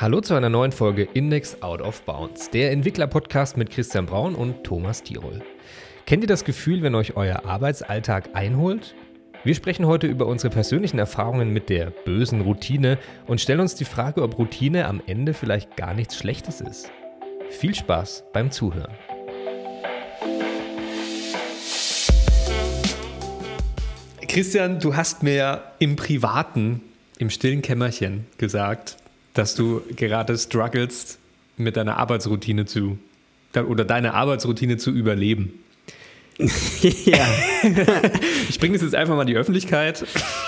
Hallo zu einer neuen Folge Index Out of Bounds, der Entwickler-Podcast mit Christian Braun und Thomas Tirol. Kennt ihr das Gefühl, wenn euch euer Arbeitsalltag einholt? Wir sprechen heute über unsere persönlichen Erfahrungen mit der bösen Routine und stellen uns die Frage, ob Routine am Ende vielleicht gar nichts Schlechtes ist. Viel Spaß beim Zuhören. Christian, du hast mir im Privaten, im stillen Kämmerchen gesagt, dass du gerade strugglest, mit deiner Arbeitsroutine zu oder deine Arbeitsroutine zu überleben. ja. Ich bringe das jetzt einfach mal in die Öffentlichkeit.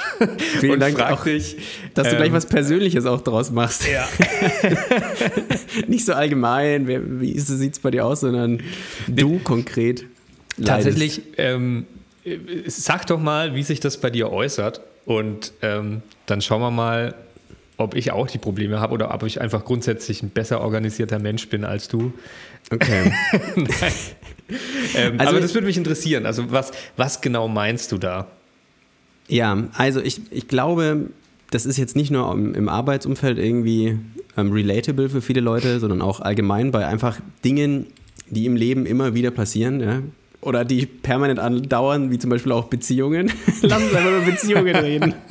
Vielen und Dank auch, dich, dass du ähm, gleich was Persönliches auch draus machst. Ja. Nicht so allgemein, wie sieht es bei dir aus, sondern du konkret. Tatsächlich, ähm, sag doch mal, wie sich das bei dir äußert und ähm, dann schauen wir mal, ob ich auch die Probleme habe oder ob ich einfach grundsätzlich ein besser organisierter Mensch bin als du. Okay. ähm, also aber das würde mich interessieren. Also was, was genau meinst du da? Ja, also ich, ich glaube, das ist jetzt nicht nur im, im Arbeitsumfeld irgendwie ähm, relatable für viele Leute, sondern auch allgemein bei einfach Dingen, die im Leben immer wieder passieren. Ja? Oder die permanent andauern, wie zum Beispiel auch Beziehungen. Lass uns einfach über Beziehungen reden.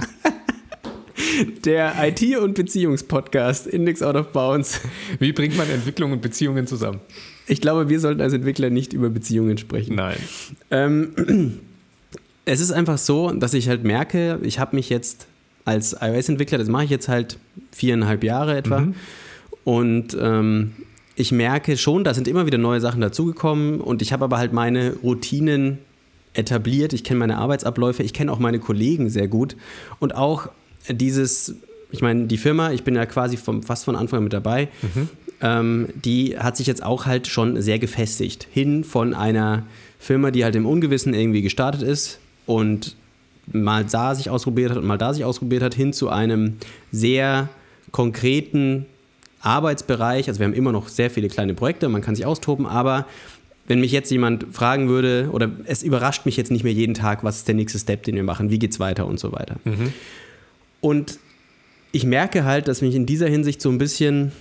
Der IT- und Beziehungspodcast Index Out of Bounds. Wie bringt man Entwicklung und Beziehungen zusammen? Ich glaube, wir sollten als Entwickler nicht über Beziehungen sprechen. Nein. Ähm, es ist einfach so, dass ich halt merke, ich habe mich jetzt als iOS-Entwickler, das mache ich jetzt halt viereinhalb Jahre etwa. Mhm. Und ähm, ich merke schon, da sind immer wieder neue Sachen dazugekommen und ich habe aber halt meine Routinen etabliert. Ich kenne meine Arbeitsabläufe, ich kenne auch meine Kollegen sehr gut und auch dieses, ich meine, die Firma, ich bin ja quasi vom, fast von Anfang an mit dabei, mhm. ähm, die hat sich jetzt auch halt schon sehr gefestigt. Hin von einer Firma, die halt im Ungewissen irgendwie gestartet ist und mal da sich ausprobiert hat und mal da sich ausprobiert hat, hin zu einem sehr konkreten Arbeitsbereich. Also wir haben immer noch sehr viele kleine Projekte, man kann sich austoben, aber wenn mich jetzt jemand fragen würde, oder es überrascht mich jetzt nicht mehr jeden Tag, was ist der nächste Step, den wir machen, wie geht's weiter und so weiter. Mhm. Und ich merke halt, dass mich in dieser Hinsicht so ein bisschen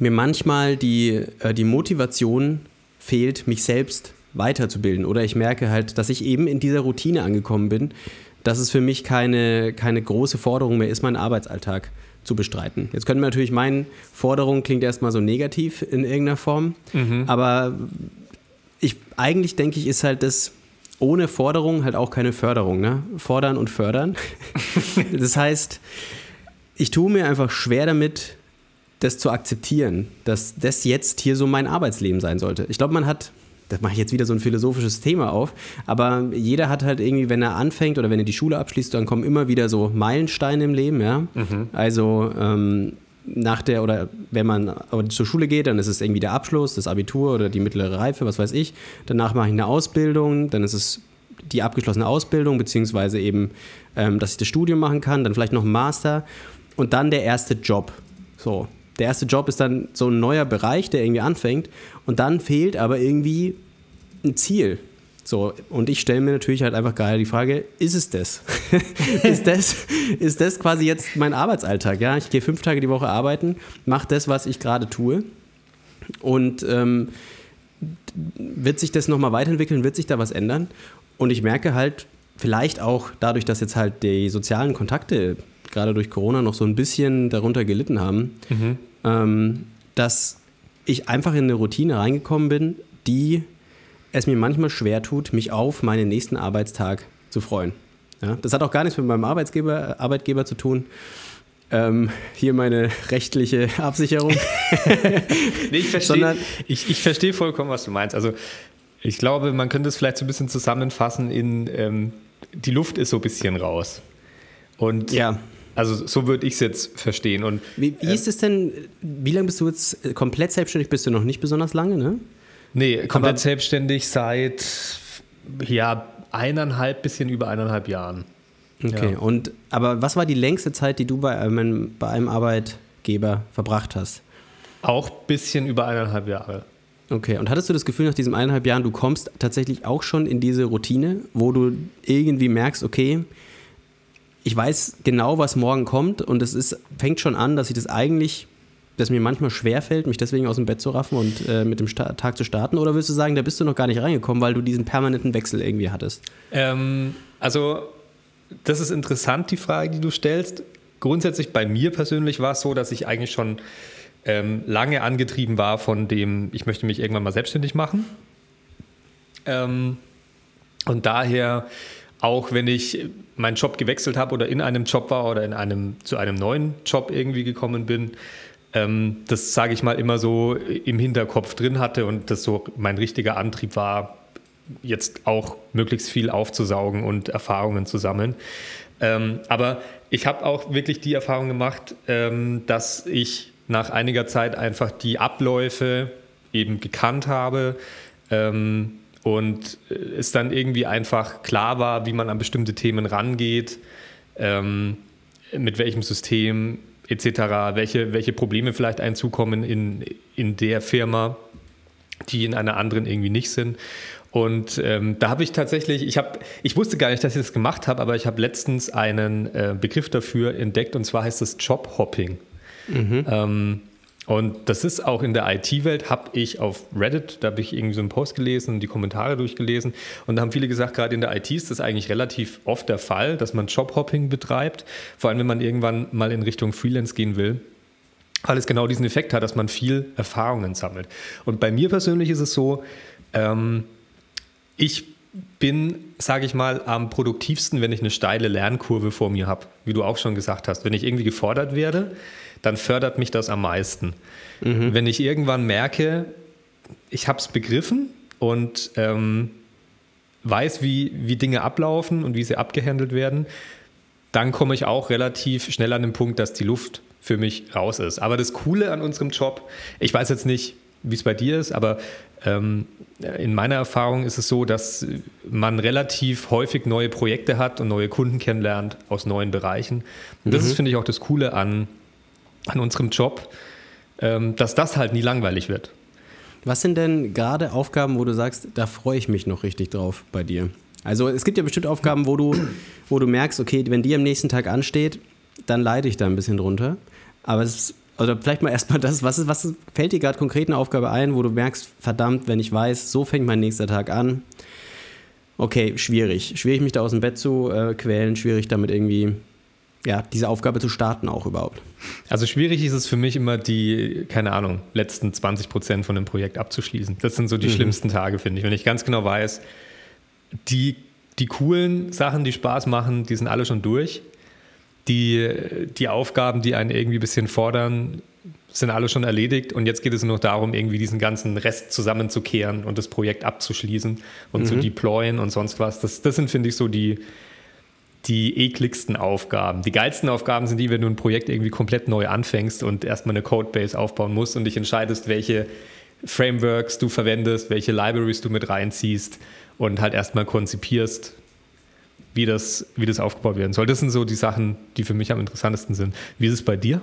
mir manchmal die, äh, die Motivation fehlt, mich selbst weiterzubilden. Oder ich merke halt, dass ich eben in dieser Routine angekommen bin, dass es für mich keine, keine große Forderung mehr ist, meinen Arbeitsalltag zu bestreiten. Jetzt könnte man natürlich meinen, Forderung klingt erstmal so negativ in irgendeiner Form, mhm. aber ich, eigentlich denke ich, ist halt das ohne Forderung halt auch keine Förderung. Ne? Fordern und fördern. das heißt, ich tue mir einfach schwer damit, das zu akzeptieren, dass das jetzt hier so mein Arbeitsleben sein sollte. Ich glaube, man hat, das mache ich jetzt wieder so ein philosophisches Thema auf, aber jeder hat halt irgendwie, wenn er anfängt oder wenn er die Schule abschließt, dann kommen immer wieder so Meilensteine im Leben, ja. Mhm. Also ähm, nach der, oder wenn man zur Schule geht, dann ist es irgendwie der Abschluss, das Abitur oder die mittlere Reife, was weiß ich. Danach mache ich eine Ausbildung, dann ist es die abgeschlossene Ausbildung, beziehungsweise eben, ähm, dass ich das Studium machen kann, dann vielleicht noch ein Master und dann der erste Job. So. Der erste Job ist dann so ein neuer Bereich, der irgendwie anfängt und dann fehlt aber irgendwie ein Ziel. So, und ich stelle mir natürlich halt einfach gerade die Frage, ist es das? ist das? Ist das quasi jetzt mein Arbeitsalltag? Ja, ich gehe fünf Tage die Woche arbeiten, mache das, was ich gerade tue. Und ähm, wird sich das nochmal weiterentwickeln? Wird sich da was ändern? Und ich merke halt, vielleicht auch dadurch, dass jetzt halt die sozialen Kontakte gerade durch Corona noch so ein bisschen darunter gelitten haben, mhm. ähm, dass ich einfach in eine Routine reingekommen bin, die es mir manchmal schwer tut, mich auf meinen nächsten Arbeitstag zu freuen. Ja, das hat auch gar nichts mit meinem Arbeitgeber, Arbeitgeber zu tun. Ähm, hier meine rechtliche Absicherung. nee, ich verstehe ich, ich versteh vollkommen, was du meinst. Also ich glaube, man könnte es vielleicht so ein bisschen zusammenfassen in ähm, die Luft ist so ein bisschen raus. Und ja. Also so würde ich es jetzt verstehen. Und, wie, wie äh, ist es denn, wie lange bist du jetzt komplett selbstständig? Bist du noch nicht besonders lange, ne? Nee, komplett Aber selbstständig seit ja, eineinhalb, bisschen über eineinhalb Jahren. Okay, ja. und aber was war die längste Zeit, die du bei einem, bei einem Arbeitgeber verbracht hast? Auch ein bisschen über eineinhalb Jahre. Okay, und hattest du das Gefühl nach diesen eineinhalb Jahren, du kommst tatsächlich auch schon in diese Routine, wo du irgendwie merkst, okay, ich weiß genau, was morgen kommt und es ist, fängt schon an, dass ich das eigentlich das mir manchmal schwerfällt, mich deswegen aus dem Bett zu raffen und äh, mit dem Sta Tag zu starten? Oder würdest du sagen, da bist du noch gar nicht reingekommen, weil du diesen permanenten Wechsel irgendwie hattest? Ähm, also, das ist interessant, die Frage, die du stellst. Grundsätzlich bei mir persönlich war es so, dass ich eigentlich schon ähm, lange angetrieben war von dem, ich möchte mich irgendwann mal selbstständig machen. Ähm, und daher, auch wenn ich meinen Job gewechselt habe oder in einem Job war oder in einem, zu einem neuen Job irgendwie gekommen bin, ähm, das sage ich mal immer so im Hinterkopf drin hatte und das so mein richtiger Antrieb war, jetzt auch möglichst viel aufzusaugen und Erfahrungen zu sammeln. Ähm, aber ich habe auch wirklich die Erfahrung gemacht, ähm, dass ich nach einiger Zeit einfach die Abläufe eben gekannt habe ähm, und es dann irgendwie einfach klar war, wie man an bestimmte Themen rangeht, ähm, mit welchem System etc., welche, welche Probleme vielleicht einzukommen in, in der Firma, die in einer anderen irgendwie nicht sind. Und ähm, da habe ich tatsächlich, ich habe, ich wusste gar nicht, dass ich das gemacht habe, aber ich habe letztens einen äh, Begriff dafür entdeckt und zwar heißt es Jobhopping. Mhm. Ähm, und das ist auch in der IT-Welt, habe ich auf Reddit, da habe ich irgendwie so einen Post gelesen und die Kommentare durchgelesen. Und da haben viele gesagt, gerade in der IT ist das eigentlich relativ oft der Fall, dass man Jobhopping betreibt. Vor allem, wenn man irgendwann mal in Richtung Freelance gehen will. Weil es genau diesen Effekt hat, dass man viel Erfahrungen sammelt. Und bei mir persönlich ist es so, ähm, ich bin, sage ich mal, am produktivsten, wenn ich eine steile Lernkurve vor mir habe, wie du auch schon gesagt hast. Wenn ich irgendwie gefordert werde, dann fördert mich das am meisten. Mhm. Wenn ich irgendwann merke, ich habe es begriffen und ähm, weiß, wie, wie Dinge ablaufen und wie sie abgehandelt werden, dann komme ich auch relativ schnell an den Punkt, dass die Luft für mich raus ist. Aber das Coole an unserem Job, ich weiß jetzt nicht, wie es bei dir ist, aber ähm, in meiner Erfahrung ist es so, dass man relativ häufig neue Projekte hat und neue Kunden kennenlernt aus neuen Bereichen. Und das mhm. ist, finde ich, auch das Coole an, an unserem Job, ähm, dass das halt nie langweilig wird. Was sind denn gerade Aufgaben, wo du sagst, da freue ich mich noch richtig drauf bei dir? Also es gibt ja bestimmt Aufgaben, wo du, wo du merkst, okay, wenn die am nächsten Tag ansteht, dann leide ich da ein bisschen drunter. Aber es ist, oder vielleicht mal erstmal das, was, ist, was fällt dir gerade konkret eine Aufgabe ein, wo du merkst, verdammt, wenn ich weiß, so fängt mein nächster Tag an. Okay, schwierig. Schwierig, mich da aus dem Bett zu äh, quälen, schwierig damit irgendwie ja, diese Aufgabe zu starten auch überhaupt? Also schwierig ist es für mich immer die, keine Ahnung, letzten 20 Prozent von dem Projekt abzuschließen. Das sind so die mhm. schlimmsten Tage, finde ich. Wenn ich ganz genau weiß, die, die coolen Sachen, die Spaß machen, die sind alle schon durch. Die, die Aufgaben, die einen irgendwie ein bisschen fordern, sind alle schon erledigt und jetzt geht es nur noch darum, irgendwie diesen ganzen Rest zusammenzukehren und das Projekt abzuschließen und mhm. zu deployen und sonst was. Das, das sind, finde ich, so die, die ekligsten Aufgaben. Die geilsten Aufgaben sind die, wenn du ein Projekt irgendwie komplett neu anfängst und erstmal eine Codebase aufbauen musst und dich entscheidest, welche Frameworks du verwendest, welche Libraries du mit reinziehst und halt erstmal konzipierst, wie das, wie das aufgebaut werden soll. Das sind so die Sachen, die für mich am interessantesten sind. Wie ist es bei dir?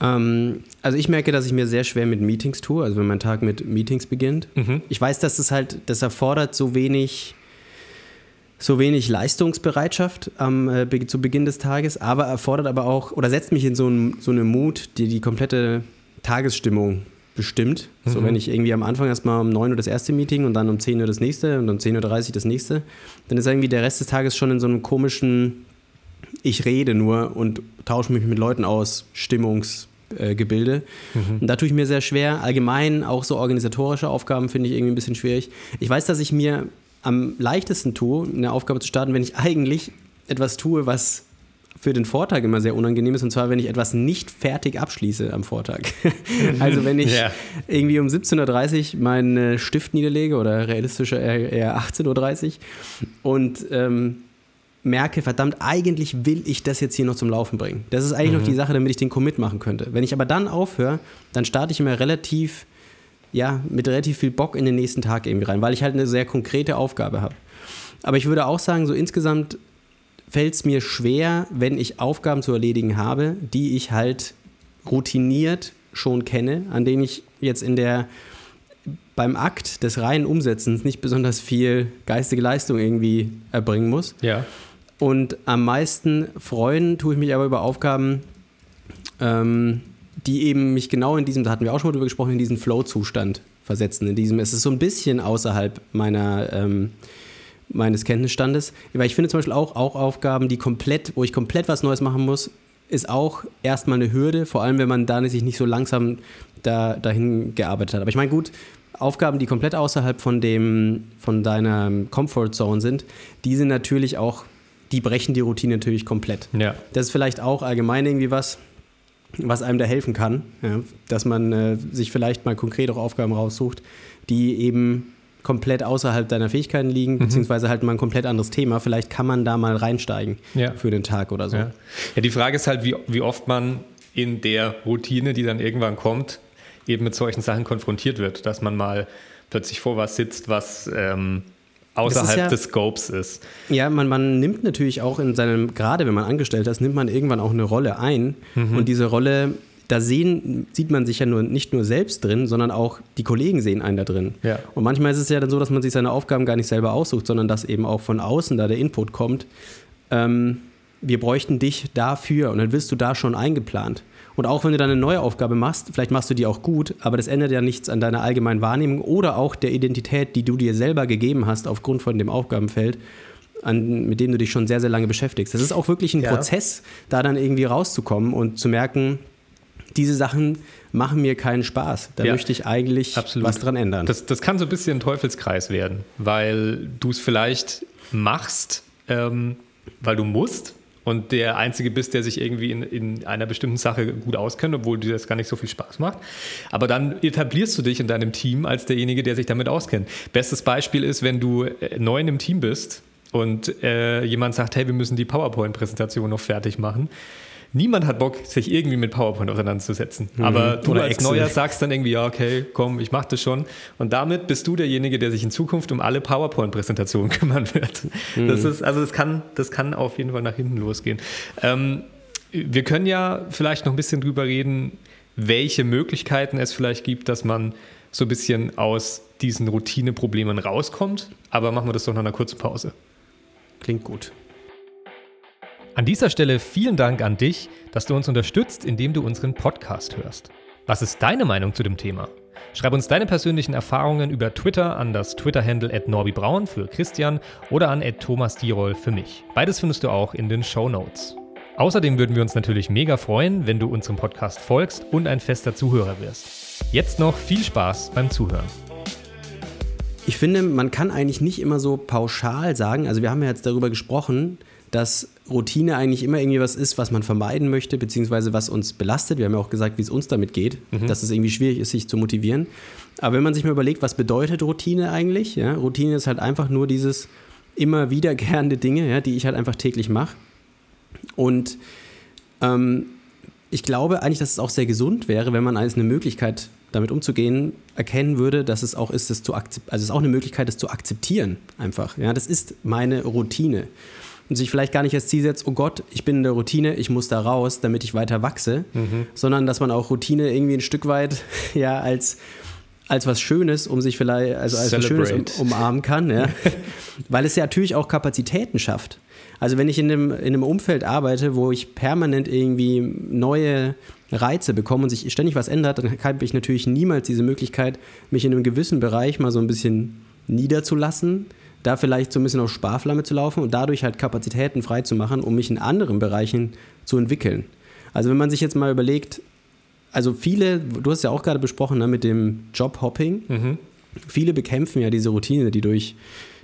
Ähm, also ich merke, dass ich mir sehr schwer mit Meetings tue, also wenn mein Tag mit Meetings beginnt. Mhm. Ich weiß, dass es halt, das erfordert so wenig so wenig Leistungsbereitschaft am, äh, zu Beginn des Tages, aber erfordert aber auch oder setzt mich in so, ein, so eine Mut, die die komplette Tagesstimmung bestimmt. Mhm. So, wenn ich irgendwie am Anfang erstmal um 9 Uhr das erste Meeting und dann um 10 Uhr das nächste und um 10.30 Uhr das nächste, dann ist irgendwie der Rest des Tages schon in so einem komischen, ich rede nur und tausche mich mit Leuten aus, Stimmungsgebilde. Äh, mhm. Und da tue ich mir sehr schwer. Allgemein auch so organisatorische Aufgaben finde ich irgendwie ein bisschen schwierig. Ich weiß, dass ich mir am leichtesten tue, eine Aufgabe zu starten, wenn ich eigentlich etwas tue, was für den Vortag immer sehr unangenehm ist, und zwar, wenn ich etwas nicht fertig abschließe am Vortag. also wenn ich ja. irgendwie um 17.30 Uhr meinen Stift niederlege oder realistischer eher 18.30 Uhr und ähm, merke, verdammt, eigentlich will ich das jetzt hier noch zum Laufen bringen. Das ist eigentlich mhm. noch die Sache, damit ich den Commit machen könnte. Wenn ich aber dann aufhöre, dann starte ich immer relativ ja, mit relativ viel Bock in den nächsten Tag irgendwie rein, weil ich halt eine sehr konkrete Aufgabe habe. Aber ich würde auch sagen, so insgesamt fällt es mir schwer, wenn ich Aufgaben zu erledigen habe, die ich halt routiniert schon kenne, an denen ich jetzt in der beim Akt des reinen Umsetzens nicht besonders viel geistige Leistung irgendwie erbringen muss. Ja. Und am meisten freuen tue ich mich aber über Aufgaben, ähm, die eben mich genau in diesem, da hatten wir auch schon mal drüber gesprochen, in diesen Flow-Zustand versetzen. In diesem, es ist so ein bisschen außerhalb meiner, ähm, meines Kenntnisstandes. Weil ich finde zum Beispiel auch, auch Aufgaben, die komplett, wo ich komplett was Neues machen muss, ist auch erstmal eine Hürde, vor allem wenn man da sich nicht so langsam da, dahin gearbeitet hat. Aber ich meine, gut, Aufgaben, die komplett außerhalb von dem, von deiner Comfort Zone sind, die sind natürlich auch, die brechen die Routine natürlich komplett. Ja. Das ist vielleicht auch allgemein irgendwie was, was einem da helfen kann, ja, dass man äh, sich vielleicht mal konkret auch Aufgaben raussucht, die eben komplett außerhalb deiner Fähigkeiten liegen, mhm. beziehungsweise halt mal ein komplett anderes Thema. Vielleicht kann man da mal reinsteigen ja. für den Tag oder so. Ja. ja, die Frage ist halt, wie, wie oft man in der Routine, die dann irgendwann kommt, eben mit solchen Sachen konfrontiert wird, dass man mal plötzlich vor was sitzt, was ähm, außerhalb ja, des Scopes ist. Ja, man, man nimmt natürlich auch in seinem, gerade wenn man angestellt ist, nimmt man irgendwann auch eine Rolle ein. Mhm. Und diese Rolle, da sehen, sieht man sich ja nur, nicht nur selbst drin, sondern auch die Kollegen sehen einen da drin. Ja. Und manchmal ist es ja dann so, dass man sich seine Aufgaben gar nicht selber aussucht, sondern dass eben auch von außen da der Input kommt. Ähm, wir bräuchten dich dafür und dann wirst du da schon eingeplant. Und auch wenn du dann eine neue Aufgabe machst, vielleicht machst du die auch gut, aber das ändert ja nichts an deiner allgemeinen Wahrnehmung oder auch der Identität, die du dir selber gegeben hast aufgrund von dem Aufgabenfeld, an, mit dem du dich schon sehr, sehr lange beschäftigst. Das ist auch wirklich ein ja. Prozess, da dann irgendwie rauszukommen und zu merken, diese Sachen machen mir keinen Spaß. Da ja, möchte ich eigentlich absolut. was dran ändern. Das, das kann so ein bisschen ein Teufelskreis werden, weil du es vielleicht machst, ähm, weil du musst, und der Einzige bist, der sich irgendwie in, in einer bestimmten Sache gut auskennt, obwohl dir das gar nicht so viel Spaß macht. Aber dann etablierst du dich in deinem Team als derjenige, der sich damit auskennt. Bestes Beispiel ist, wenn du äh, neu in einem Team bist und äh, jemand sagt, hey, wir müssen die PowerPoint-Präsentation noch fertig machen niemand hat Bock, sich irgendwie mit PowerPoint auseinanderzusetzen. Mhm. Aber du Oder als Excel. Neuer sagst dann irgendwie, ja, okay, komm, ich mach das schon. Und damit bist du derjenige, der sich in Zukunft um alle PowerPoint-Präsentationen kümmern wird. Mhm. Das ist, also das kann, das kann auf jeden Fall nach hinten losgehen. Ähm, wir können ja vielleicht noch ein bisschen drüber reden, welche Möglichkeiten es vielleicht gibt, dass man so ein bisschen aus diesen Routineproblemen rauskommt. Aber machen wir das doch nach einer kurzen Pause. Klingt gut. An dieser Stelle vielen Dank an dich, dass du uns unterstützt, indem du unseren Podcast hörst. Was ist deine Meinung zu dem Thema? Schreib uns deine persönlichen Erfahrungen über Twitter an das Twitter-Handle norbibraun für Christian oder an Thomas Dierol für mich. Beides findest du auch in den Show Notes. Außerdem würden wir uns natürlich mega freuen, wenn du unserem Podcast folgst und ein fester Zuhörer wirst. Jetzt noch viel Spaß beim Zuhören. Ich finde, man kann eigentlich nicht immer so pauschal sagen, also wir haben ja jetzt darüber gesprochen, dass Routine eigentlich immer irgendwie was ist, was man vermeiden möchte, beziehungsweise was uns belastet. Wir haben ja auch gesagt, wie es uns damit geht, mhm. dass es irgendwie schwierig ist, sich zu motivieren. Aber wenn man sich mal überlegt, was bedeutet Routine eigentlich? Ja, Routine ist halt einfach nur dieses immer wiederkehrende Dinge, ja, die ich halt einfach täglich mache. Und ähm, ich glaube eigentlich, dass es auch sehr gesund wäre, wenn man als eine Möglichkeit damit umzugehen, erkennen würde, dass es auch ist, das zu also es ist auch eine Möglichkeit, das zu akzeptieren einfach. Ja, das ist meine Routine und sich vielleicht gar nicht als Ziel setzt, oh Gott, ich bin in der Routine, ich muss da raus, damit ich weiter wachse, mhm. sondern dass man auch Routine irgendwie ein Stück weit ja als als was Schönes, um sich vielleicht, also als Celebrate. was Schönes um, umarmen kann, ja. weil es ja natürlich auch Kapazitäten schafft. Also wenn ich in einem, in einem Umfeld arbeite, wo ich permanent irgendwie neue Reize bekomme und sich ständig was ändert, dann habe ich natürlich niemals diese Möglichkeit, mich in einem gewissen Bereich mal so ein bisschen niederzulassen, da vielleicht so ein bisschen auf Sparflamme zu laufen und dadurch halt Kapazitäten freizumachen, um mich in anderen Bereichen zu entwickeln. Also wenn man sich jetzt mal überlegt, also viele, du hast ja auch gerade besprochen ne, mit dem Jobhopping, mhm. viele bekämpfen ja diese Routine, die durch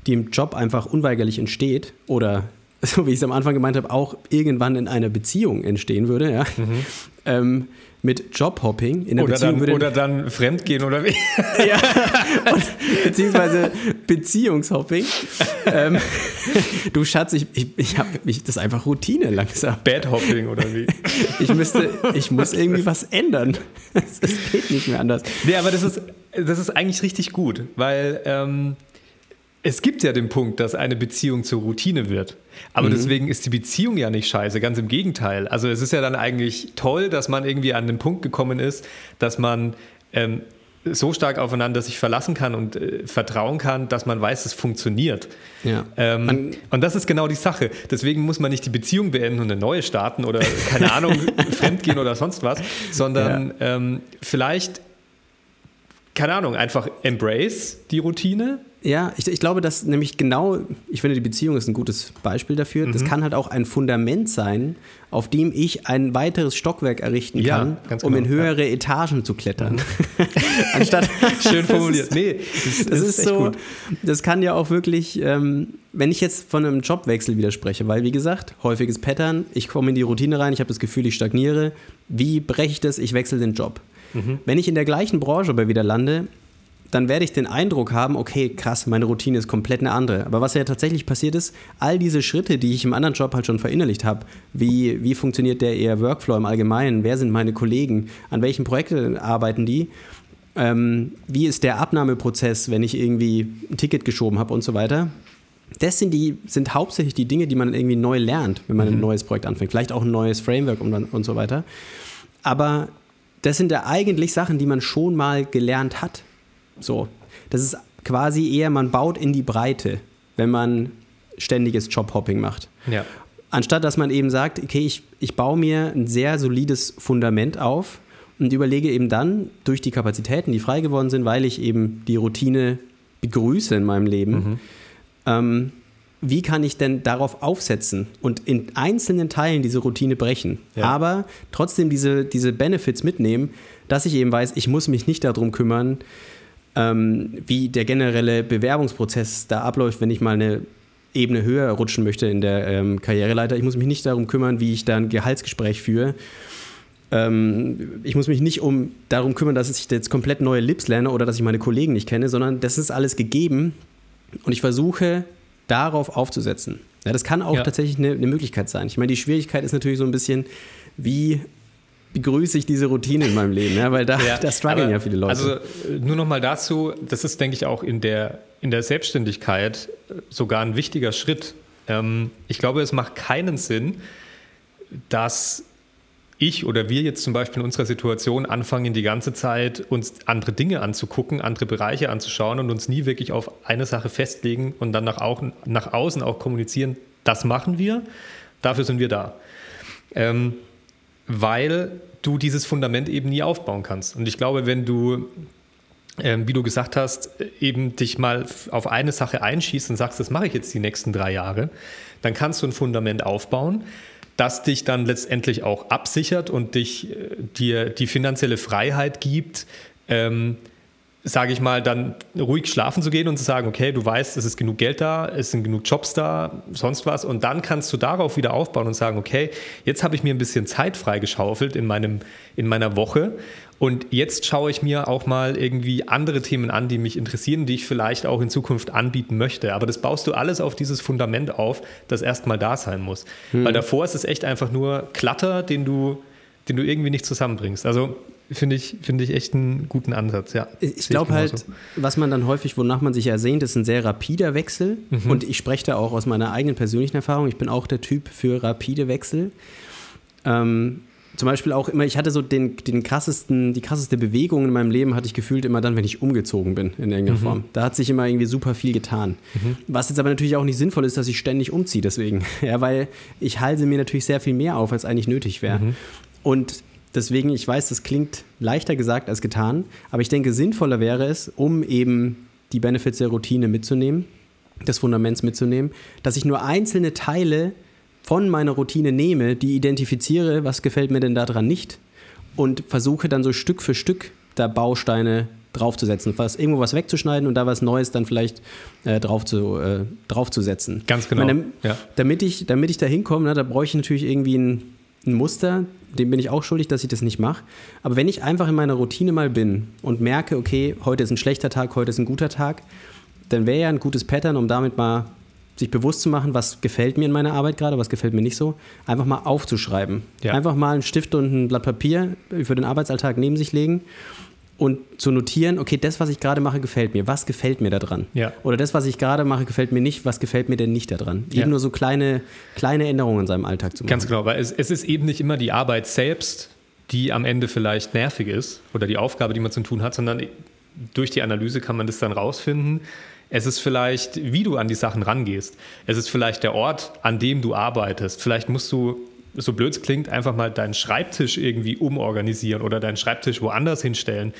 die im Job einfach unweigerlich entsteht oder so wie ich es am Anfang gemeint habe, auch irgendwann in einer Beziehung entstehen würde, ja. Mhm. Ähm, mit Jobhopping in der oder Beziehung dann, würde. Oder dann Fremdgehen oder wie? ja, beziehungsweise Beziehungshopping. ähm, du Schatz, ich, ich, ich habe mich, das ist einfach Routine langsam. Badhopping oder wie? ich müsste, ich muss irgendwie was ändern. Es geht nicht mehr anders. Nee, aber das ist, das ist eigentlich richtig gut, weil ähm, es gibt ja den Punkt, dass eine Beziehung zur Routine wird. Aber mhm. deswegen ist die Beziehung ja nicht scheiße, ganz im Gegenteil. Also es ist ja dann eigentlich toll, dass man irgendwie an den Punkt gekommen ist, dass man ähm, so stark aufeinander sich verlassen kann und äh, vertrauen kann, dass man weiß, es funktioniert. Ja. Ähm, und das ist genau die Sache. Deswegen muss man nicht die Beziehung beenden und eine neue starten oder keine Ahnung, fremdgehen oder sonst was, sondern ja. ähm, vielleicht, keine Ahnung, einfach embrace die Routine, ja, ich, ich, glaube, dass nämlich genau, ich finde, die Beziehung ist ein gutes Beispiel dafür. Mhm. Das kann halt auch ein Fundament sein, auf dem ich ein weiteres Stockwerk errichten ja, kann, genau. um in höhere ja. Etagen zu klettern. Mhm. Anstatt. Schön formuliert. Das nee, das, das, das ist, ist so. Gut. Das kann ja auch wirklich, ähm, wenn ich jetzt von einem Jobwechsel widerspreche, weil, wie gesagt, häufiges Pattern, ich komme in die Routine rein, ich habe das Gefühl, ich stagniere. Wie breche ich das? Ich wechsle den Job. Mhm. Wenn ich in der gleichen Branche aber wieder lande, dann werde ich den Eindruck haben, okay, krass, meine Routine ist komplett eine andere. Aber was ja tatsächlich passiert ist, all diese Schritte, die ich im anderen Job halt schon verinnerlicht habe, wie, wie funktioniert der eher Workflow im Allgemeinen, wer sind meine Kollegen, an welchen Projekten arbeiten die, ähm, wie ist der Abnahmeprozess, wenn ich irgendwie ein Ticket geschoben habe und so weiter. Das sind, die, sind hauptsächlich die Dinge, die man irgendwie neu lernt, wenn man mhm. ein neues Projekt anfängt. Vielleicht auch ein neues Framework und, und so weiter. Aber das sind ja eigentlich Sachen, die man schon mal gelernt hat. So. Das ist quasi eher, man baut in die Breite, wenn man ständiges Jobhopping macht. Ja. Anstatt dass man eben sagt, okay, ich, ich baue mir ein sehr solides Fundament auf und überlege eben dann durch die Kapazitäten, die frei geworden sind, weil ich eben die Routine begrüße in meinem Leben, mhm. ähm, wie kann ich denn darauf aufsetzen und in einzelnen Teilen diese Routine brechen, ja. aber trotzdem diese, diese Benefits mitnehmen, dass ich eben weiß, ich muss mich nicht darum kümmern, ähm, wie der generelle Bewerbungsprozess da abläuft, wenn ich mal eine Ebene höher rutschen möchte in der ähm, Karriereleiter. Ich muss mich nicht darum kümmern, wie ich da ein Gehaltsgespräch führe. Ähm, ich muss mich nicht um, darum kümmern, dass ich jetzt komplett neue Lips lerne oder dass ich meine Kollegen nicht kenne, sondern das ist alles gegeben und ich versuche darauf aufzusetzen. Ja, das kann auch ja. tatsächlich eine, eine Möglichkeit sein. Ich meine, die Schwierigkeit ist natürlich so ein bisschen, wie begrüße ich diese Routine in meinem Leben, ja, weil da, ja, da strugglen ja viele Leute. Also nur noch mal dazu, das ist, denke ich, auch in der, in der Selbstständigkeit sogar ein wichtiger Schritt. Ähm, ich glaube, es macht keinen Sinn, dass ich oder wir jetzt zum Beispiel in unserer Situation anfangen, die ganze Zeit uns andere Dinge anzugucken, andere Bereiche anzuschauen und uns nie wirklich auf eine Sache festlegen und dann nach, auch, nach außen auch kommunizieren, das machen wir, dafür sind wir da. Ähm, weil du dieses Fundament eben nie aufbauen kannst. Und ich glaube, wenn du, ähm, wie du gesagt hast, eben dich mal auf eine Sache einschießt und sagst, das mache ich jetzt die nächsten drei Jahre, dann kannst du ein Fundament aufbauen, das dich dann letztendlich auch absichert und dich, äh, dir die finanzielle Freiheit gibt, ähm, sage ich mal, dann ruhig schlafen zu gehen und zu sagen, okay, du weißt, es ist genug Geld da, es sind genug Jobs da, sonst was. Und dann kannst du darauf wieder aufbauen und sagen, okay, jetzt habe ich mir ein bisschen Zeit freigeschaufelt in, meinem, in meiner Woche. Und jetzt schaue ich mir auch mal irgendwie andere Themen an, die mich interessieren, die ich vielleicht auch in Zukunft anbieten möchte. Aber das baust du alles auf dieses Fundament auf, das erstmal da sein muss. Hm. Weil davor ist es echt einfach nur Klatter, den du, den du irgendwie nicht zusammenbringst. Also finde ich, find ich echt einen guten Ansatz, ja. Ich glaube halt, was man dann häufig, wonach man sich ersehnt, ist ein sehr rapider Wechsel. Mhm. Und ich spreche da auch aus meiner eigenen persönlichen Erfahrung. Ich bin auch der Typ für rapide Wechsel. Ähm, zum Beispiel auch immer, ich hatte so den, den krassesten, die krasseste Bewegung in meinem Leben hatte ich gefühlt immer dann, wenn ich umgezogen bin in irgendeiner mhm. Form. Da hat sich immer irgendwie super viel getan. Mhm. Was jetzt aber natürlich auch nicht sinnvoll ist, dass ich ständig umziehe deswegen. Ja, weil ich halse mir natürlich sehr viel mehr auf, als eigentlich nötig wäre. Mhm. Und Deswegen, ich weiß, das klingt leichter gesagt als getan, aber ich denke, sinnvoller wäre es, um eben die Benefits der Routine mitzunehmen, des Fundaments mitzunehmen, dass ich nur einzelne Teile von meiner Routine nehme, die identifiziere, was gefällt mir denn daran nicht und versuche dann so Stück für Stück da Bausteine draufzusetzen, was, irgendwo was wegzuschneiden und da was Neues dann vielleicht äh, drauf zu, äh, draufzusetzen. Ganz genau. Meine, ja. damit, ich, damit ich da hinkomme, da brauche ich natürlich irgendwie ein, ein Muster, dem bin ich auch schuldig, dass ich das nicht mache. Aber wenn ich einfach in meiner Routine mal bin und merke, okay, heute ist ein schlechter Tag, heute ist ein guter Tag, dann wäre ja ein gutes Pattern, um damit mal sich bewusst zu machen, was gefällt mir in meiner Arbeit gerade, was gefällt mir nicht so, einfach mal aufzuschreiben. Ja. Einfach mal einen Stift und ein Blatt Papier für den Arbeitsalltag neben sich legen und zu notieren, okay, das, was ich gerade mache, gefällt mir. Was gefällt mir daran? Ja. Oder das, was ich gerade mache, gefällt mir nicht. Was gefällt mir denn nicht daran? Eben ja. nur so kleine, kleine Änderungen in seinem Alltag zu machen. Ganz genau, weil es, es ist eben nicht immer die Arbeit selbst, die am Ende vielleicht nervig ist oder die Aufgabe, die man zu tun hat, sondern durch die Analyse kann man das dann rausfinden. Es ist vielleicht, wie du an die Sachen rangehst. Es ist vielleicht der Ort, an dem du arbeitest. Vielleicht musst du, so blöd es klingt, einfach mal deinen Schreibtisch irgendwie umorganisieren oder deinen Schreibtisch woanders hinstellen.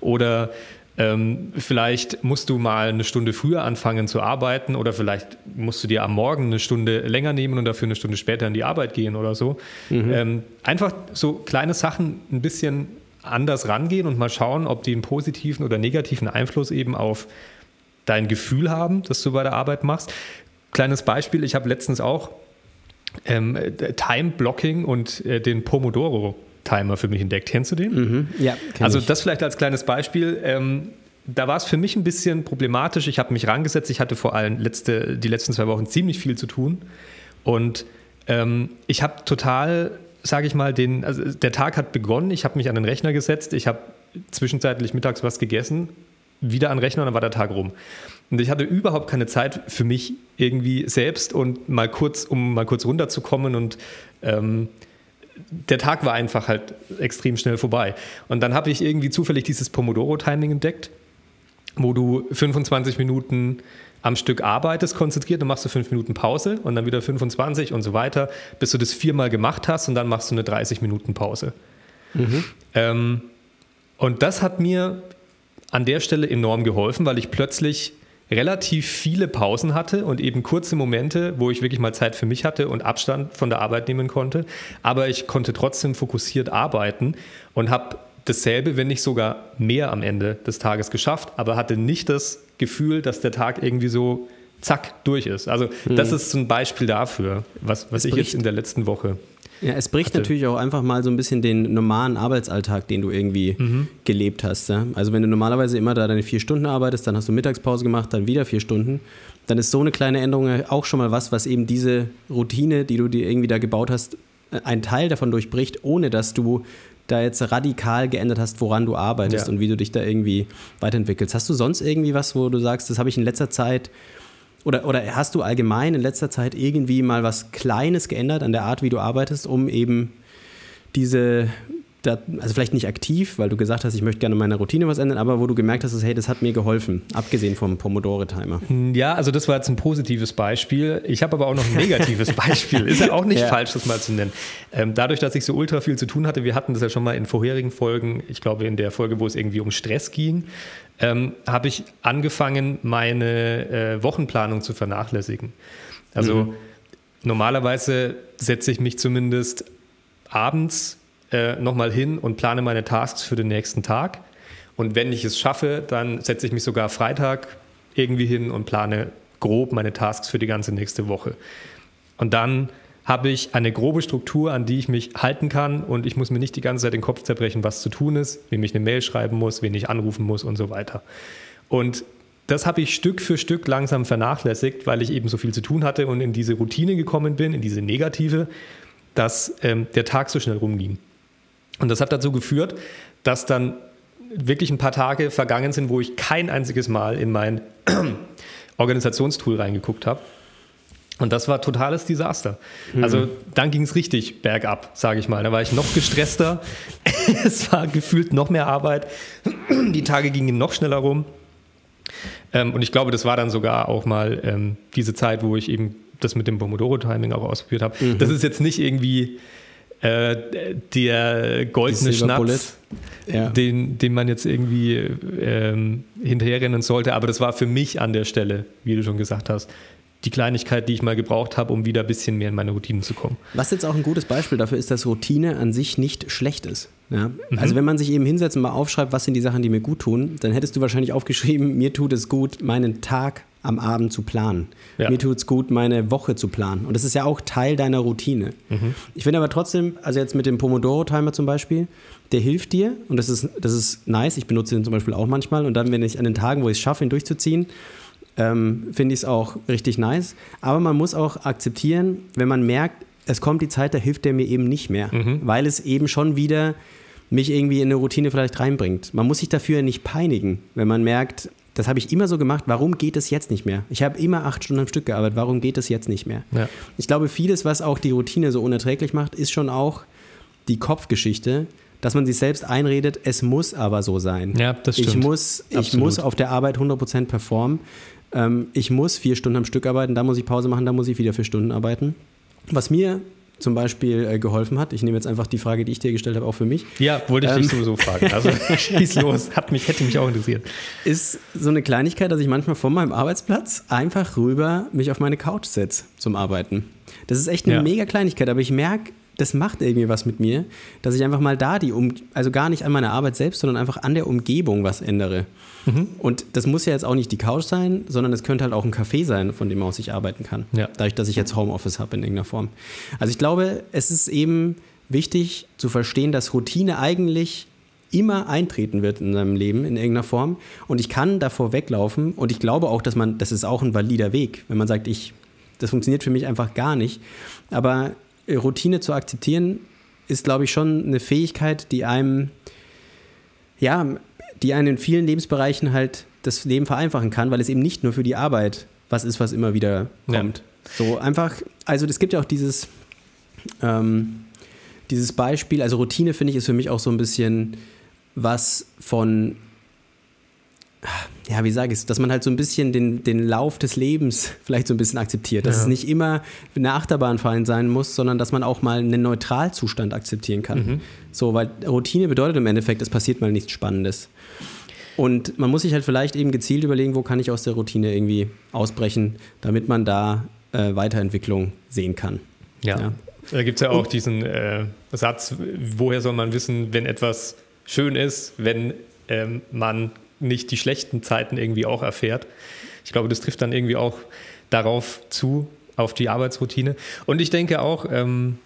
Oder ähm, vielleicht musst du mal eine Stunde früher anfangen zu arbeiten oder vielleicht musst du dir am Morgen eine Stunde länger nehmen und dafür eine Stunde später in die Arbeit gehen oder so. Mhm. Ähm, einfach so kleine Sachen ein bisschen anders rangehen und mal schauen, ob die einen positiven oder negativen Einfluss eben auf dein Gefühl haben, dass du bei der Arbeit machst. Kleines Beispiel, ich habe letztens auch ähm, Time-Blocking und äh, den Pomodoro-Timer für mich entdeckt. Kennst du den? Mhm. Ja. Also ich. das vielleicht als kleines Beispiel. Ähm, da war es für mich ein bisschen problematisch. Ich habe mich rangesetzt. Ich hatte vor allem letzte, die letzten zwei Wochen ziemlich viel zu tun. Und ähm, ich habe total, sage ich mal, den, also der Tag hat begonnen. Ich habe mich an den Rechner gesetzt. Ich habe zwischenzeitlich mittags was gegessen wieder an Rechner und dann war der Tag rum. Und ich hatte überhaupt keine Zeit für mich irgendwie selbst und mal kurz, um mal kurz runterzukommen und ähm, der Tag war einfach halt extrem schnell vorbei. Und dann habe ich irgendwie zufällig dieses Pomodoro-Timing entdeckt, wo du 25 Minuten am Stück arbeitest, konzentriert, dann machst du fünf Minuten Pause und dann wieder 25 und so weiter, bis du das viermal gemacht hast und dann machst du eine 30 Minuten Pause. Mhm. Ähm, und das hat mir an der Stelle enorm geholfen, weil ich plötzlich relativ viele Pausen hatte und eben kurze Momente, wo ich wirklich mal Zeit für mich hatte und Abstand von der Arbeit nehmen konnte. Aber ich konnte trotzdem fokussiert arbeiten und habe dasselbe, wenn nicht sogar mehr am Ende des Tages geschafft, aber hatte nicht das Gefühl, dass der Tag irgendwie so zack durch ist. Also das mhm. ist so ein Beispiel dafür, was, was ich jetzt in der letzten Woche ja, es bricht hatte. natürlich auch einfach mal so ein bisschen den normalen Arbeitsalltag, den du irgendwie mhm. gelebt hast. Ja? Also wenn du normalerweise immer da deine vier Stunden arbeitest, dann hast du Mittagspause gemacht, dann wieder vier Stunden, dann ist so eine kleine Änderung auch schon mal was, was eben diese Routine, die du dir irgendwie da gebaut hast, äh, ein Teil davon durchbricht, ohne dass du da jetzt radikal geändert hast, woran du arbeitest ja. und wie du dich da irgendwie weiterentwickelst. Hast du sonst irgendwie was, wo du sagst, das habe ich in letzter Zeit oder, oder hast du allgemein in letzter Zeit irgendwie mal was Kleines geändert an der Art, wie du arbeitest, um eben diese, also vielleicht nicht aktiv, weil du gesagt hast, ich möchte gerne meine Routine was ändern, aber wo du gemerkt hast, hey, das hat mir geholfen, abgesehen vom Pomodore-Timer. Ja, also das war jetzt ein positives Beispiel. Ich habe aber auch noch ein negatives Beispiel. Ist ja auch nicht ja. falsch, das mal zu nennen. Ähm, dadurch, dass ich so ultra viel zu tun hatte, wir hatten das ja schon mal in vorherigen Folgen, ich glaube in der Folge, wo es irgendwie um Stress ging, ähm, habe ich angefangen, meine äh, Wochenplanung zu vernachlässigen. Also mhm. normalerweise setze ich mich zumindest abends äh, nochmal hin und plane meine Tasks für den nächsten Tag. Und wenn ich es schaffe, dann setze ich mich sogar Freitag irgendwie hin und plane grob meine Tasks für die ganze nächste Woche. Und dann habe ich eine grobe Struktur, an die ich mich halten kann und ich muss mir nicht die ganze Zeit den Kopf zerbrechen, was zu tun ist, wem ich eine Mail schreiben muss, wen ich anrufen muss und so weiter. Und das habe ich Stück für Stück langsam vernachlässigt, weil ich eben so viel zu tun hatte und in diese Routine gekommen bin, in diese negative, dass ähm, der Tag so schnell rumging. Und das hat dazu geführt, dass dann wirklich ein paar Tage vergangen sind, wo ich kein einziges Mal in mein Organisationstool reingeguckt habe und das war totales Desaster. Mhm. Also dann ging es richtig bergab, sage ich mal. Da war ich noch gestresster. es war gefühlt noch mehr Arbeit. Die Tage gingen noch schneller rum. Ähm, und ich glaube, das war dann sogar auch mal ähm, diese Zeit, wo ich eben das mit dem Pomodoro-Timing auch ausprobiert habe. Mhm. Das ist jetzt nicht irgendwie äh, der goldene Schnaps, ja. den, den man jetzt irgendwie ähm, hinterherrennen sollte. Aber das war für mich an der Stelle, wie du schon gesagt hast, die Kleinigkeit, die ich mal gebraucht habe, um wieder ein bisschen mehr in meine Routine zu kommen. Was jetzt auch ein gutes Beispiel dafür ist, dass Routine an sich nicht schlecht ist. Ja? Mhm. Also wenn man sich eben hinsetzt und mal aufschreibt, was sind die Sachen, die mir gut tun, dann hättest du wahrscheinlich aufgeschrieben, mir tut es gut, meinen Tag am Abend zu planen. Ja. Mir tut es gut, meine Woche zu planen. Und das ist ja auch Teil deiner Routine. Mhm. Ich finde aber trotzdem, also jetzt mit dem Pomodoro-Timer zum Beispiel, der hilft dir und das ist, das ist nice. Ich benutze den zum Beispiel auch manchmal. Und dann, wenn ich an den Tagen, wo ich es schaffe, ihn durchzuziehen, ähm, finde ich es auch richtig nice. Aber man muss auch akzeptieren, wenn man merkt, es kommt die Zeit, da hilft der mir eben nicht mehr, mhm. weil es eben schon wieder mich irgendwie in eine Routine vielleicht reinbringt. Man muss sich dafür nicht peinigen, wenn man merkt, das habe ich immer so gemacht, warum geht es jetzt nicht mehr? Ich habe immer acht Stunden am Stück gearbeitet, warum geht es jetzt nicht mehr? Ja. Ich glaube, vieles, was auch die Routine so unerträglich macht, ist schon auch die Kopfgeschichte, dass man sich selbst einredet, es muss aber so sein. Ja, das stimmt. Ich muss, ich muss auf der Arbeit 100% performen. Ähm, ich muss vier Stunden am Stück arbeiten, da muss ich Pause machen, da muss ich wieder vier Stunden arbeiten. Was mir zum Beispiel äh, geholfen hat, ich nehme jetzt einfach die Frage, die ich dir gestellt habe, auch für mich. Ja, wollte ich Ähm. dich sowieso fragen. Also schieß los, hat mich, hätte mich auch interessiert. ist so eine Kleinigkeit, dass ich manchmal von meinem Arbeitsplatz einfach rüber mich auf meine Couch setze zum Arbeiten. Das ist echt eine Ja. mega Kleinigkeit, aber ich merke, das macht irgendwie was mit mir, dass ich einfach mal da die, um also gar nicht an meiner Arbeit selbst, sondern einfach an der Umgebung was ändere. Mhm. Und das muss ja jetzt auch nicht die Couch sein, sondern es könnte halt auch ein Café sein, von dem aus ich arbeiten kann. Ja. Dadurch, dass ich jetzt Homeoffice habe in irgendeiner Form. Also ich glaube, es ist eben wichtig zu verstehen, dass Routine eigentlich immer eintreten wird in seinem Leben in irgendeiner Form. Und ich kann davor weglaufen. Und ich glaube auch, dass man, das ist auch ein valider Weg, wenn man sagt, ich, das funktioniert für mich einfach gar nicht. Aber Routine zu akzeptieren, ist, glaube ich, schon eine Fähigkeit, die einem, ja, die einen in vielen Lebensbereichen halt das Leben vereinfachen kann, weil es eben nicht nur für die Arbeit was ist, was immer wieder Ja. kommt. So einfach, also es gibt ja auch dieses, ähm, dieses Beispiel, also Routine finde ich ist für mich auch so ein bisschen was von, ja, wie sage ich es, dass man halt so ein bisschen den, den Lauf des Lebens vielleicht so ein bisschen akzeptiert. Dass Ja. es nicht immer eine Achterbahnfallen sein muss, sondern dass man auch mal einen Neutralzustand akzeptieren kann. Mhm. So, weil Routine bedeutet im Endeffekt, es passiert mal nichts Spannendes. Und man muss sich halt vielleicht eben gezielt überlegen, wo kann ich aus der Routine irgendwie ausbrechen, damit man da äh, Weiterentwicklung sehen kann. Ja. Ja. Da gibt es ja auch diesen äh, Satz, woher soll man wissen, wenn etwas schön ist, wenn ähm, man nicht die schlechten Zeiten irgendwie auch erfährt. Ich glaube, das trifft dann irgendwie auch darauf zu, auf die Arbeitsroutine. Und ich denke auch, ähm,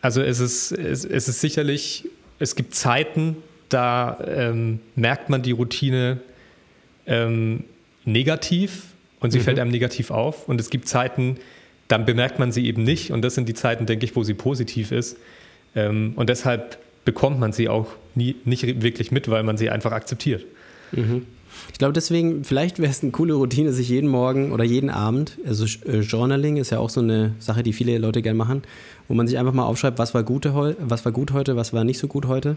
also es ist, es, es ist sicherlich, es gibt Zeiten, da ähm, merkt man die Routine ähm, negativ und sie Mhm. fällt einem negativ auf. Und es gibt Zeiten, dann bemerkt man sie eben nicht. Und das sind die Zeiten, denke ich, wo sie positiv ist. Ähm, und deshalb bekommt man sie auch nie, nicht wirklich mit, weil man sie einfach akzeptiert. Ich glaube, deswegen, vielleicht wäre es eine coole Routine, sich jeden Morgen oder jeden Abend, also äh, Journaling ist ja auch so eine Sache, die viele Leute gerne machen, wo man sich einfach mal aufschreibt, was war, gute was war gut heute, was war nicht so gut heute.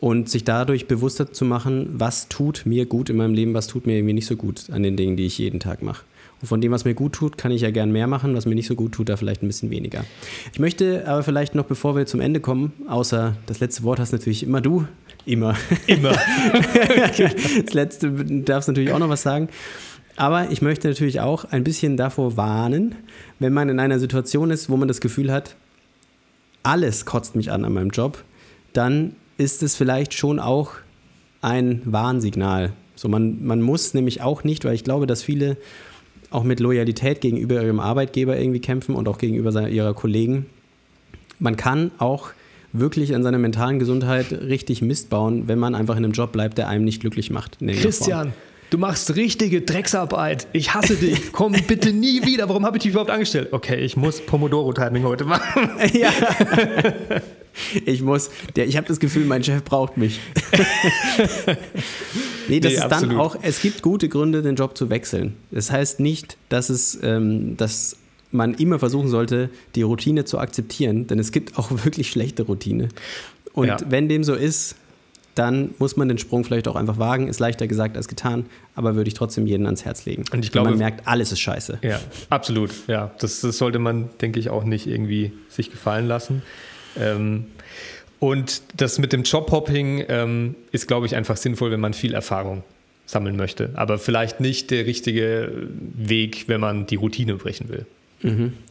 Und sich dadurch bewusster zu machen, was tut mir gut in meinem Leben, was tut mir irgendwie nicht so gut an den Dingen, die ich jeden Tag mache. Und von dem, was mir gut tut, kann ich ja gern mehr machen, was mir nicht so gut tut, da vielleicht ein bisschen weniger. Ich möchte aber vielleicht noch, bevor wir zum Ende kommen, außer das letzte Wort hast natürlich immer du, immer. Immer. Das letzte darfst natürlich auch noch was sagen. Aber ich möchte natürlich auch ein bisschen davor warnen, wenn man in einer Situation ist, wo man das Gefühl hat, alles kotzt mich an an meinem Job, dann ist es vielleicht schon auch ein Warnsignal. So, man, man muss nämlich auch nicht, weil ich glaube, dass viele auch mit Loyalität gegenüber ihrem Arbeitgeber irgendwie kämpfen und auch gegenüber seiner, ihrer Kollegen. Man kann auch wirklich an seiner mentalen Gesundheit richtig Mist bauen, wenn man einfach in einem Job bleibt, der einem nicht glücklich macht. Form. Christian, du machst richtige Drecksarbeit. Ich hasse dich. Komm bitte nie wieder. Warum habe ich dich überhaupt angestellt? Okay, ich muss Pomodoro-Timing heute machen. Ja. Ich muss, der, ich habe das Gefühl, mein Chef braucht mich. nee, das Nee, ist absolut. dann auch, es gibt gute Gründe, den Job zu wechseln. Das heißt nicht, dass es, ähm, dass man immer versuchen sollte, die Routine zu akzeptieren, denn es gibt auch wirklich schlechte Routine. Und Ja. wenn dem so ist, dann muss man den Sprung vielleicht auch einfach wagen. Ist leichter gesagt als getan, aber würde ich trotzdem jeden ans Herz legen. Und ich glaube- man merkt, alles ist scheiße. Ja, absolut. Ja, das, das sollte man, denke ich, auch nicht irgendwie sich gefallen lassen. Ähm, und das mit dem Jobhopping ähm, ist, glaube ich, einfach sinnvoll, wenn man viel Erfahrung sammeln möchte. Aber vielleicht nicht der richtige Weg, wenn man die Routine brechen will.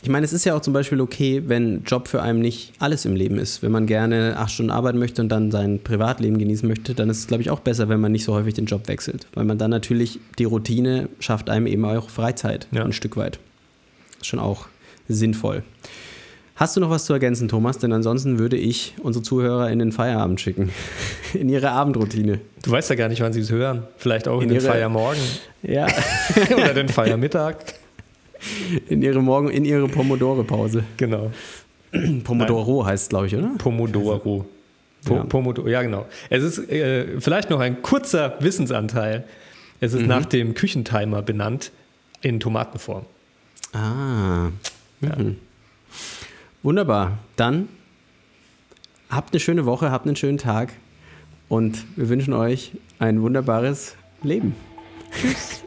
Ich meine, es ist ja auch zum Beispiel okay, wenn Job für einen nicht alles im Leben ist. Wenn man gerne acht Stunden arbeiten möchte und dann sein Privatleben genießen möchte, dann ist es, glaube ich, auch besser, wenn man nicht so häufig den Job wechselt. Weil man dann natürlich die Routine schafft einem eben auch Freizeit Ja. ein Stück weit. Ist schon auch sinnvoll. Hast du noch was zu ergänzen, Thomas? Denn ansonsten würde ich unsere Zuhörer in den Feierabend schicken. In ihre Abendroutine. Du weißt ja gar nicht, wann sie es hören. Vielleicht auch in, In den ihre- Feiermorgen Ja, oder den Feiermittag. In ihre Morgen, in ihre Pomodore-Pause. Genau. Pomodoro heißt es, glaube ich, oder? Pomodoro. Po Ja. Pomodoro, ja genau. Es ist äh, vielleicht noch ein kurzer Wissensanteil. Es Mhm. ist nach dem Küchentimer benannt in Tomatenform. Ah. Mhm. Wunderbar. Dann habt eine schöne Woche, habt einen schönen Tag und wir wünschen euch ein wunderbares Leben. Tschüss.